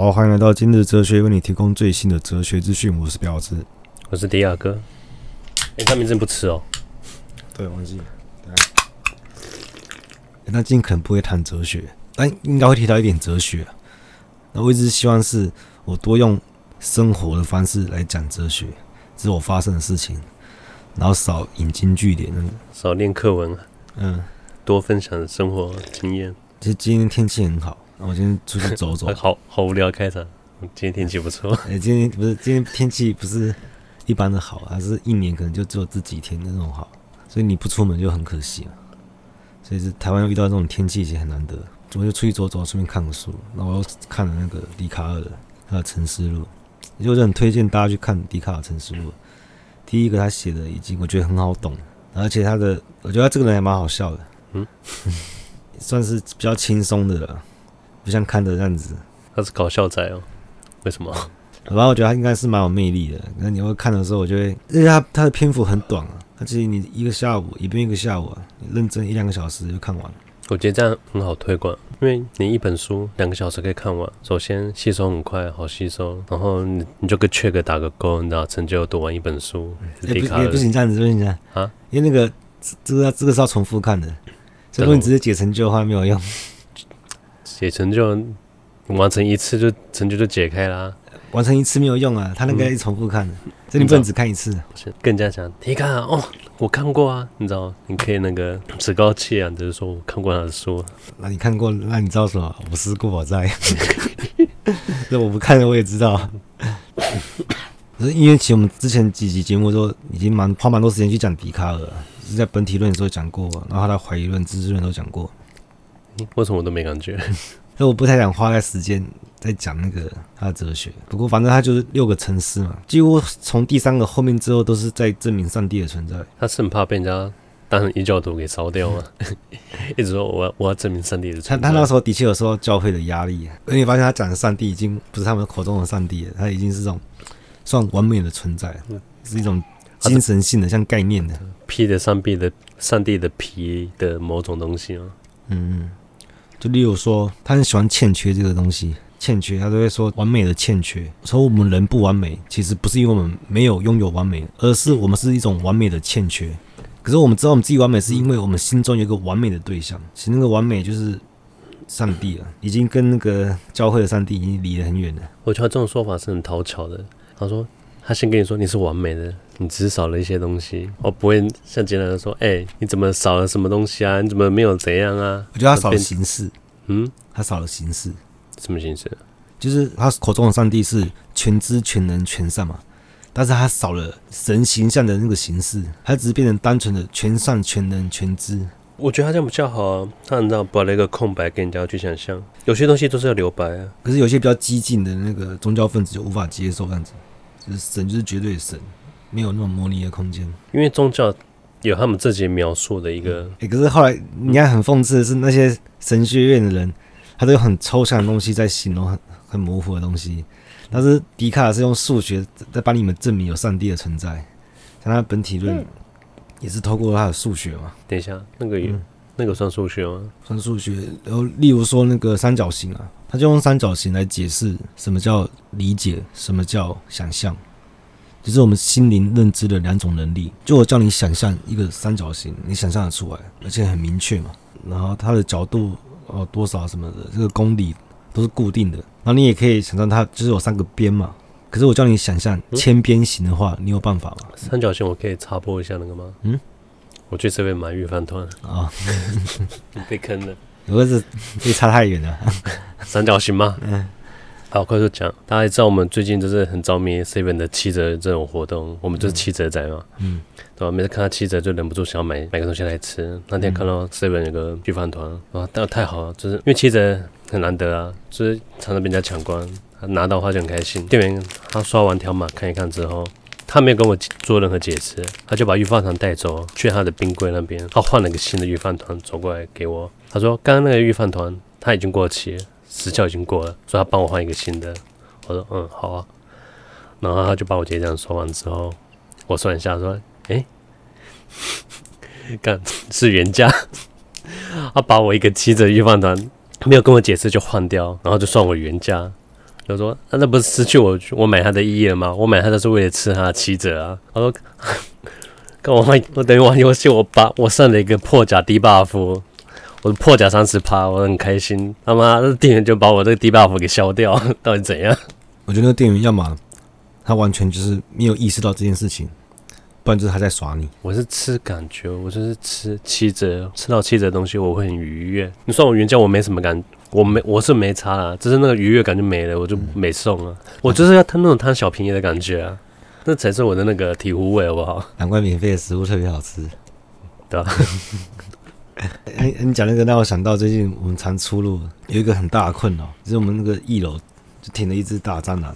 好，欢迎来到今日哲学，为你提供最新的哲学资讯。我是表子，我是迪亚哥。哎，他名字不吃哦。对，忘记了。那今天可能不会谈哲学，但应该会提到一点哲学。那我一直希望是我多用生活的方式来讲哲学，这是我发生的事情，然后少引经据典，少念课文。嗯，多分享生活经验。其实今天天气很好。我今天出去走走，好好无聊开场。今天天气不错。哎，今天不是今天天气不是一般的好，还是一年可能就只有这几天的那种好，所以你不出门就很可惜了。所以是台湾遇到这种天气已经很难得。我就出去走走，顺便看个书。然后我又看了那个笛卡尔的他的《沉思录》，就是很推荐大家去看笛卡尔《沉思录》。第一个他写的已经我觉得很好懂，而且他的我觉得他这个人还蛮好笑的，嗯，算是比较轻松的了。不像看的这样子，他是搞笑仔哦？为什么？然后我觉得他应该是蛮有魅力的。那你会看的时候，我就会，因为他他的篇幅很短啊，他其实你一个下午，一边一个下午啊，你认真一两个小时就看完了。我觉得这样很好推广，因为你一本书两个小时可以看完，首先吸收很快，好吸收，然后你你就跟 check 打个勾，你知道成就读完一本书。也不也不行这样子，不行这样啊，因为那个这个这个是要重复看的，如果你直接解成就的话没有用。解成就完成一次就成就就解开啦，完成一次没有用啊，他那个要重复看的，这、嗯、你不能只看一次。是更加想，你看啊哦，我看过啊，你知道，你可以那个趾高气扬，就是说我看过他的书。那你看过，那你知道什么？我思故我在。这我不看了，我也知道。可是因为其实我们之前几集节目都已经蛮花蛮多时间去讲笛卡尔，是在本体论的时候讲过，然后他的怀疑论、知识论都讲过。为什么我都没感觉？所以我不太想花在时间在讲那个他的哲学。不过反正他就是六个层次嘛，几乎从第三个后面之后都是在证明上帝的存在。他是很怕被人家当成异教徒给烧掉吗？一直说我要我要证明上帝的存在。他他那时候的确有受到教会的压力，而且发现他讲的上帝已经不是他们口中的上帝了，他已经是这种算完美的存在，是一种精神性的像概念的披着上帝的上帝的皮的某种东西吗？嗯。就例如说，他很喜欢欠缺这个东西，欠缺，他都会说完美的欠缺。说我们人不完美，其实不是因为我们没有拥有完美，而是我们是一种完美的欠缺。可是我们知道我们自己完美，是因为我们心中有一个完美的对象。其实那个完美就是上帝了，已经跟那个教会的上帝已经离得很远了。我觉得这种说法是很讨巧的。他说。他先跟你说你是完美的，你只是少了一些东西。我不会像简单的说，哎、欸，你怎么少了什么东西啊？你怎么没有怎样啊？我觉得他少了形式，嗯，他少了形式。什么形式？就是他口中的上帝是全知全能全善嘛，但是他少了神形象的那个形式，他只是变成单纯的全善全能全知。我觉得他这样比较好啊，他很知道把那个空白给人家去想象，有些东西都是要留白啊。可是有些比较激进的那个宗教分子就无法接受这样子。就是神就是绝对神，没有那种模拟的空间。因为宗教有他们自己描述的一个。哎、欸，可是后来你看很讽刺的是，那些神学院的人，他都有很抽象的东西在形容很很模糊的东西。但是笛卡尔是用数学在帮你们证明有上帝的存在，像他本体论也是透过他的数学嘛。等一下，那个有、嗯、那个算数学吗？算数学。然后例如说那个三角形啊。他就用三角形来解释什么叫理解，什么叫想象，就是我们心灵认知的两种能力。就我叫你想象一个三角形，你想象得出来，而且很明确嘛。然后它的角度哦多少什么的，这个公理都是固定的。然后你也可以想象它就是有三个边嘛。可是我叫你想象千边形的话，你有办法吗？三角形我可以插播一下那个吗？嗯，我去这边买预饭团啊，你 被坑了。不过是可以差太远了，三角形吗？嗯，好，快速讲。大家知道我们最近就是很着迷 Seven 的七折这种活动，我们就是七折仔嘛，嗯，对吧？每次看到七折就忍不住想要买买个东西来吃。那天看到 Seven 有个聚饭团，哇，那太好了，就是因为七折很难得啊，就是常常被人家抢光，拿到的话就很开心。店员他刷完条码看一看之后。他没有跟我做任何解释，他就把预饭团带走，去他的冰柜那边，他换了个新的预饭团走过来给我。他说：“刚刚那个御饭团他已经过期了，时效已经过了，所以他帮我换一个新的。”我说：“嗯，好啊。”然后他就把我结账说完之后，我算一下说：“诶，干是原价。”他把我一个七折御饭团没有跟我解释就换掉，然后就算我原价。他说：“那、啊、那不是失去我我买它的意义了吗？我买它都是为了吃它的七折啊。”他说：“跟我玩，我等于玩游戏，我把我上了一个破甲低 buff，我的破甲三十趴，我很开心。他妈，那店员就把我这个低 buff 给消掉，到底怎样？”我觉得那个店员要么他完全就是没有意识到这件事情。不然就是他在耍你。我是吃感觉，我就是吃七折，吃到七折的东西我会很愉悦。你算我原价，我没什么感，我没我是没差啊，只是那个愉悦感就没了，我就没送了。嗯、我就是要贪那种贪小便宜的感觉啊，那才是我的那个体无味，好不好？难怪免费的食物特别好吃，对吧？哎，你讲那个让我想到最近我们常出入有一个很大的困扰，就是我们那个一楼就停了一只大蟑螂。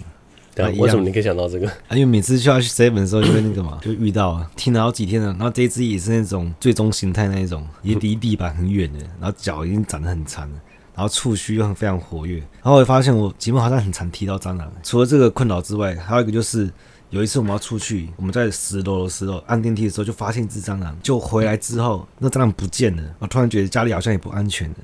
对啊，为什么你可以想到这个？啊，因为每次去要去 seven 的时候，就会那个嘛，就遇到啊，听了好几天了。然后这一只也是那种最终形态那一种，也离地板很远的，然后脚已经长得很长了，然后触须又很非常活跃。然后我发现我节目好像很常提到蟑螂。除了这个困扰之外，还有一个就是有一次我们要出去，我们在十楼的时候按电梯的时候就发现一只蟑螂，就回来之后那蟑螂不见了，我突然觉得家里好像也不安全了。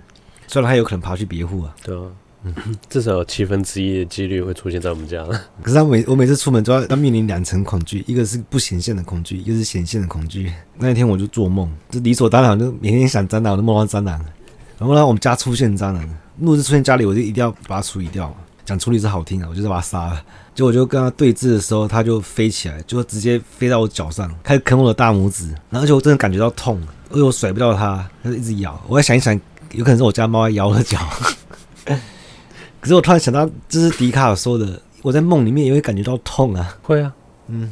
虽然它有可能爬去别户啊。对啊。嗯，至少有七分之一的几率会出现在我们家。可是他每我每次出门都要要面临两层恐惧，一个是不显现的恐惧，一个是显现的恐惧。那一天我就做梦，就理所当然就每天想蟑螂，我都梦到蟑螂。然后呢，我们家出现蟑螂，如果是出现家里，我就一定要把它处理掉。讲处理是好听的，我就是把它杀了。结果我就跟他对峙的时候，他就飞起来，就直接飞到我脚上，开始啃我的大拇指。然后而且我真的感觉到痛，而且我甩不掉它，它就一直咬。我在想一想，有可能是我家猫在咬我的脚。可是我突然想到，这是笛卡尔说的，我在梦里面也会感觉到痛啊。会啊，嗯，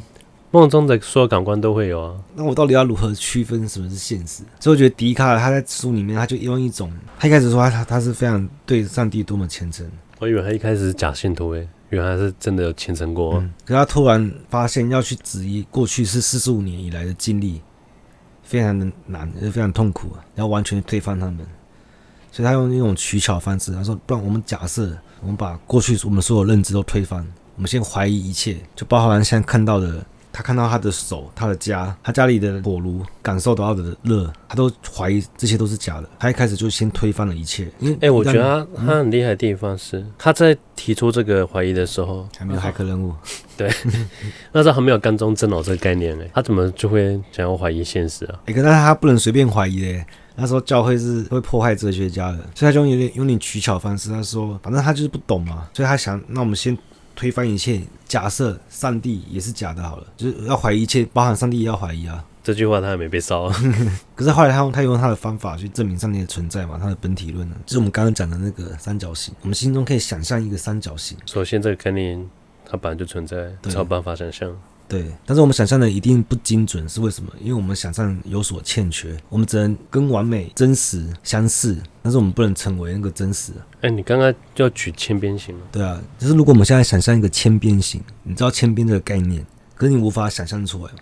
梦中的所有感官都会有啊。那我到底要如何区分什么是现实？所以我觉得笛卡尔他在书里面，他就用一种，他一开始说他他他是非常对上帝多么虔诚。我以为他一开始是假信徒诶，原来是真的有虔诚过。可他突然发现要去质疑过去是四十五年以来的经历，非常的难，也是非常痛苦啊，要完全推翻他们。所以他用一种取巧方式，他说：“不然我们假设，我们把过去我们所有认知都推翻，我们先怀疑一切，就包含现在看到的，他看到他的手、他的家、他家里的火炉，感受到的热，他都怀疑这些都是假的。他一开始就先推翻了一切。因为哎、欸，我觉得他他很厉害的地方是，嗯、他在提出这个怀疑的时候，还没有骇客任务，对，那时候还没有缸中真脑这个概念呢，他怎么就会想要怀疑现实啊？哎、欸，可是他不能随便怀疑嘞。”他说教会是会迫害哲学家的，所以他就有点有点取巧方式。他说，反正他就是不懂嘛，所以他想，那我们先推翻一切，假设上帝也是假的，好了，就是要怀疑一切，包含上帝也要怀疑啊。这句话他还没被烧，可是后来他用他用他的方法去证明上帝的存在嘛，他的本体论呢，就是我们刚刚讲的那个三角形，我们心中可以想象一个三角形。首先，这个概念它本来就存在，才有办法想象。对，但是我们想象的一定不精准，是为什么？因为我们想象有所欠缺，我们只能跟完美、真实相似，但是我们不能成为那个真实。哎，你刚刚就要举千边形吗？对啊，就是如果我们现在想象一个千边形，你知道千边这个概念，可是你无法想象出来，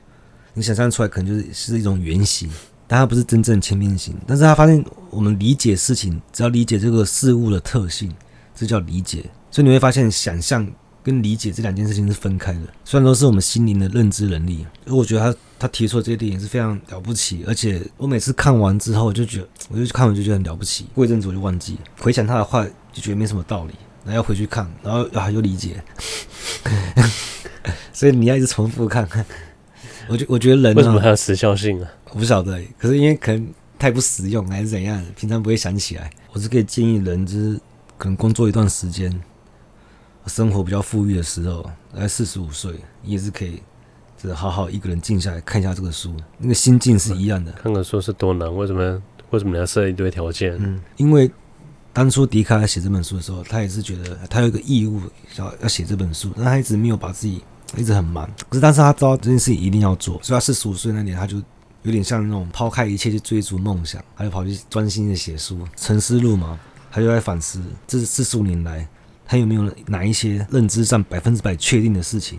你想象出来可能就是是一种圆形，但它不是真正千边形。但是他发现我们理解事情，只要理解这个事物的特性，这叫理解。所以你会发现想象。跟理解这两件事情是分开的，虽然都是我们心灵的认知能力，而我觉得他他提出的这些电影是非常了不起，而且我每次看完之后，我就觉得，我就看完就觉得很了不起。过一阵子我就忘记，回想他的话就觉得没什么道理，然后要回去看，然后啊又理解，所以你要一直重复看。我觉我觉得人为什么还有时效性啊？我不晓得，可是因为可能太不实用还是怎样，平常不会想起来。我是可以建议人，就是可能工作一段时间。生活比较富裕的时候，大概四十五岁，你也是可以，就是好好一个人静下来看一下这个书，那个心境是一样的。看看书是多难？为什么？为什么你要设一堆条件？嗯，因为当初笛卡尔写这本书的时候，他也是觉得他有一个义务要要写这本书，但他一直没有把自己一直很忙。可是，但是他知道这件事情一定要做，所以他四十五岁那年，他就有点像那种抛开一切去追逐梦想，他就跑去专心的写书，沉思录嘛，他就在反思这四十五年来。还有没有哪一些认知上百分之百确定的事情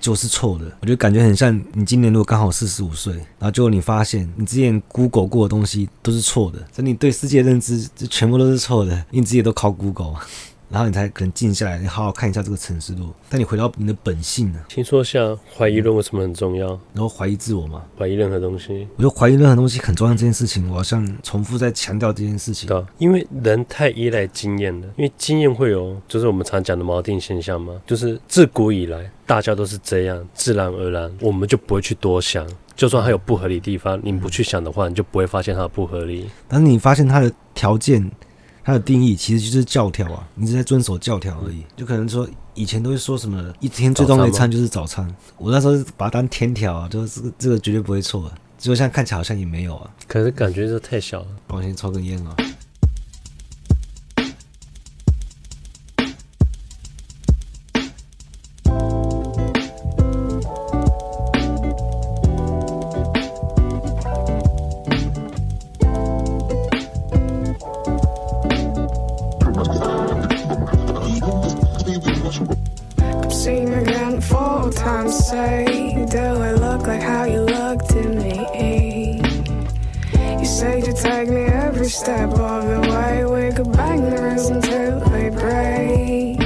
就是错的？我就感觉很像你今年如果刚好四十五岁，然后就你发现你之前 Google 过的东西都是错的，所以你对世界认知这全部都是错的，因为你自己都靠 Google。然后你才可能静下来，你好好看一下这个城市路。但你回到你的本性呢、啊？听说像怀疑论为什么很重要？然后怀疑自我嘛？怀疑任何东西？我觉得怀疑任何东西很重要。这件事情，我好像重复在强调这件事情。对，因为人太依赖经验了。因为经验会有，就是我们常讲的锚定现象嘛。就是自古以来，大家都是这样，自然而然，我们就不会去多想。就算它有不合理的地方，你不去想的话，你就不会发现它的不合理。但是你发现它的条件。它的定义其实就是教条啊，你是在遵守教条而已。就可能说以前都会说什么一天最重要的一餐就是早餐，我那时候把它当天条啊，就是这个这个绝对不会错啊。结果现在看起来好像也没有啊，可是感觉这太小了。我先抽根烟啊。step off the white, we bang the rules until they break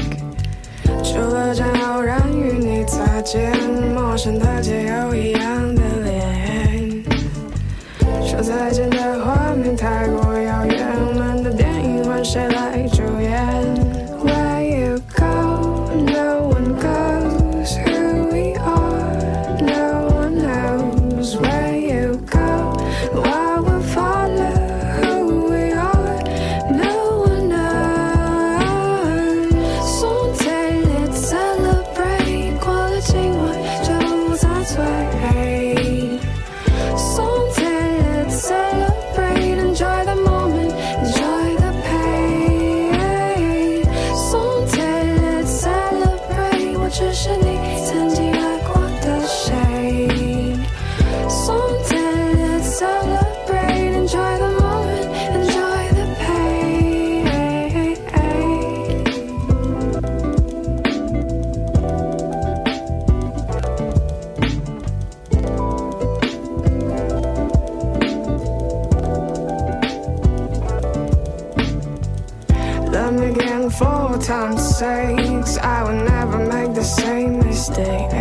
time sakes, I would never make the same mistake.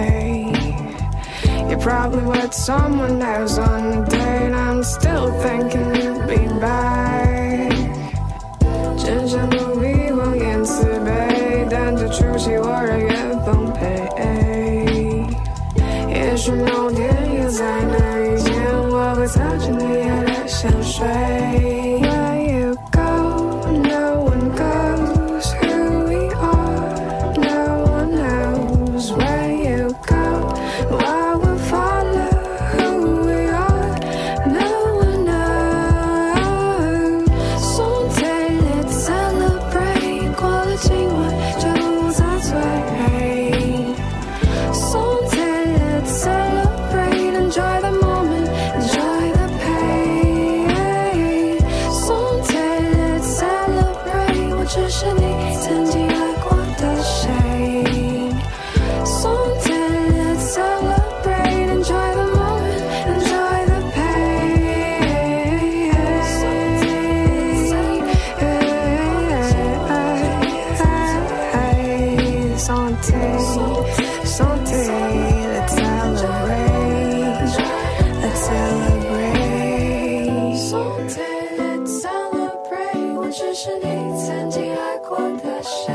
You probably with someone else on the date. I'm still thinking you'll be back. Gingerly, movie, won't yesterday. Then the truth you are a good bumpy. pay. Yes, you know, dear, you're saying that you can't walk without your head, I shall stray. 只是你曾经爱过的谁。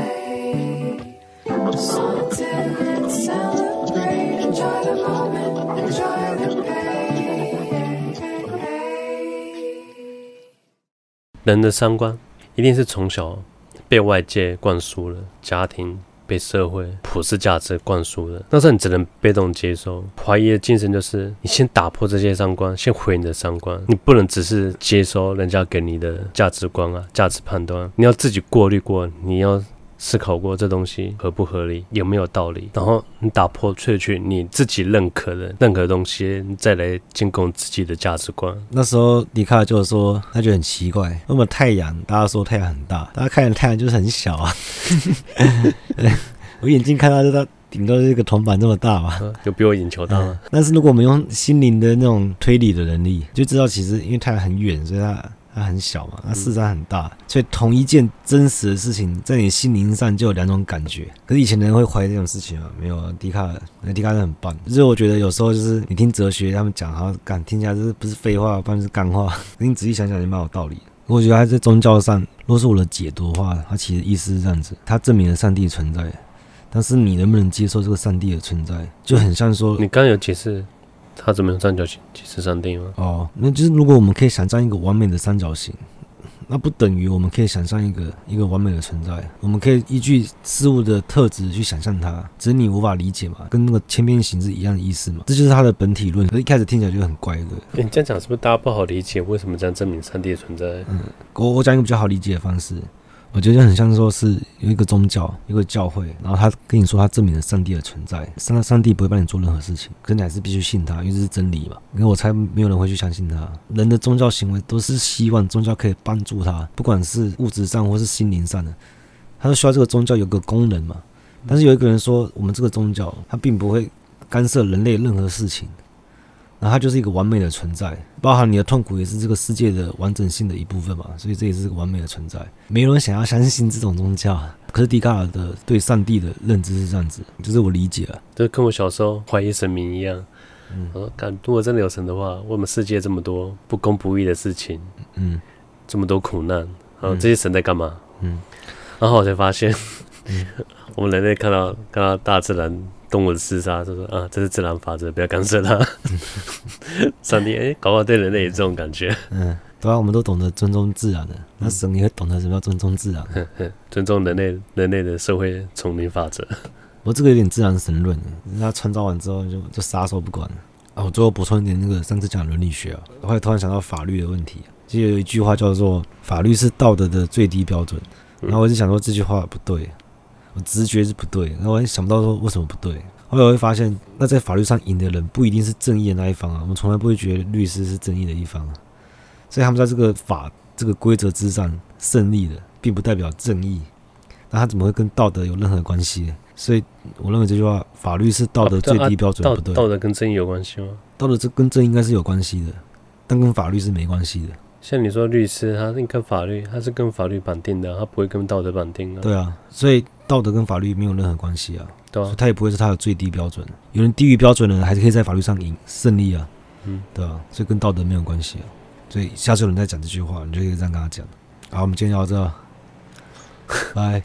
人的三观一定是从小被外界灌输了，家庭被社会普世价值灌输的，那时候你只能被动接受。怀疑的精神就是你先打破这些三观，先毁你的三观，你不能只是接收人家给你的价值观啊、价值判断，你要自己过滤过，你要。思考过这东西合不合理，有没有道理，然后你打破萃取你自己认可的任何东西，你再来进攻自己的价值观。那时候笛卡尔就说，他觉得很奇怪，那么太阳，大家说太阳很大，大家看见太阳就是很小啊。我眼睛看到就它顶多是一个铜板这么大嘛，就比我眼球大了。但是如果我们用心灵的那种推理的能力，就知道其实因为太阳很远，所以它。它很小嘛，它市场很大，所以同一件真实的事情，在你心灵上就有两种感觉。可是以前的人会怀疑这种事情吗？没有啊，笛卡尔，那笛卡尔很棒。就是我觉得有时候就是你听哲学，他们讲好像听起来就是不是废话，不然是干话。你仔细想想，也蛮有道理。我觉得他在宗教上，如果是我的解读的话，它其实意思是这样子：它证明了上帝存在，但是你能不能接受这个上帝的存在，就很像说，你刚刚有解释。他怎么用三角形解释上帝吗？哦，那就是如果我们可以想象一个完美的三角形，那不等于我们可以想象一个一个完美的存在。我们可以依据事物的特质去想象它，只是你无法理解嘛，跟那个千边形是一样的意思嘛。这就是它的本体论。可是一开始听起来就很怪的。你这样讲是不是大家不好理解？为什么这样证明上帝的存在？嗯，我我讲一个比较好理解的方式。我觉得就很像说是有一个宗教，一个教会，然后他跟你说他证明了上帝的存在，上上帝不会帮你做任何事情，可是你还是必须信他，因为这是真理嘛。因为我猜没有人会去相信他。人的宗教行为都是希望宗教可以帮助他，不管是物质上或是心灵上的，他都需要这个宗教有个功能嘛。但是有一个人说，我们这个宗教他并不会干涉人类任何事情。然后它就是一个完美的存在，包含你的痛苦也是这个世界的完整性的一部分嘛，所以这也是个完美的存在。没有人想要相信这种宗教，可是笛卡尔的对上帝的认知是这样子，就是我理解了，就跟我小时候怀疑神明一样。嗯，我说，如果真的有神的话，为什么世界这么多不公不义的事情？嗯，这么多苦难，然后这些神在干嘛？嗯，然后我才发现，嗯、我们人类看到看到大自然。动物的厮杀，就说啊，这是自然法则，不要干涉它。上帝，哎、欸，搞不好对人类也这种感觉。嗯，对啊，我们都懂得尊重自然的，那神也会懂得什么叫尊重自然，尊重人类人类的社会丛林法则。我这个有点自然神论，人家创造完之后就就撒手不管了。啊，我最后补充一点，那个上次讲伦理学啊，我后来突然想到法律的问题。其实有一句话叫做“法律是道德的最低标准”，然后我就想说这句话不对。我直觉是不对，然后我也想不到说为什么不对。后来我会发现，那在法律上赢的人不一定是正义的那一方啊。我们从来不会觉得律师是正义的一方啊。所以他们在这个法这个规则之上胜利的，并不代表正义。那他怎么会跟道德有任何关系？所以我认为这句话，法律是道德最低标准，不对。道德跟正义有关系吗？道德这跟正义应该是有关系的，但跟法律是没关系的。像你说律师，他跟法律，他是跟法律绑定的，他不会跟道德绑定的。对啊，所以道德跟法律没有任何关系啊。对啊，他也不会是他的最低标准。有人低于标准的人，还是可以在法律上赢胜利啊。嗯，对啊，所以跟道德没有关系啊。所以下次有人再讲这句话，你就可以这样跟他讲。好，我们今天聊到这，拜。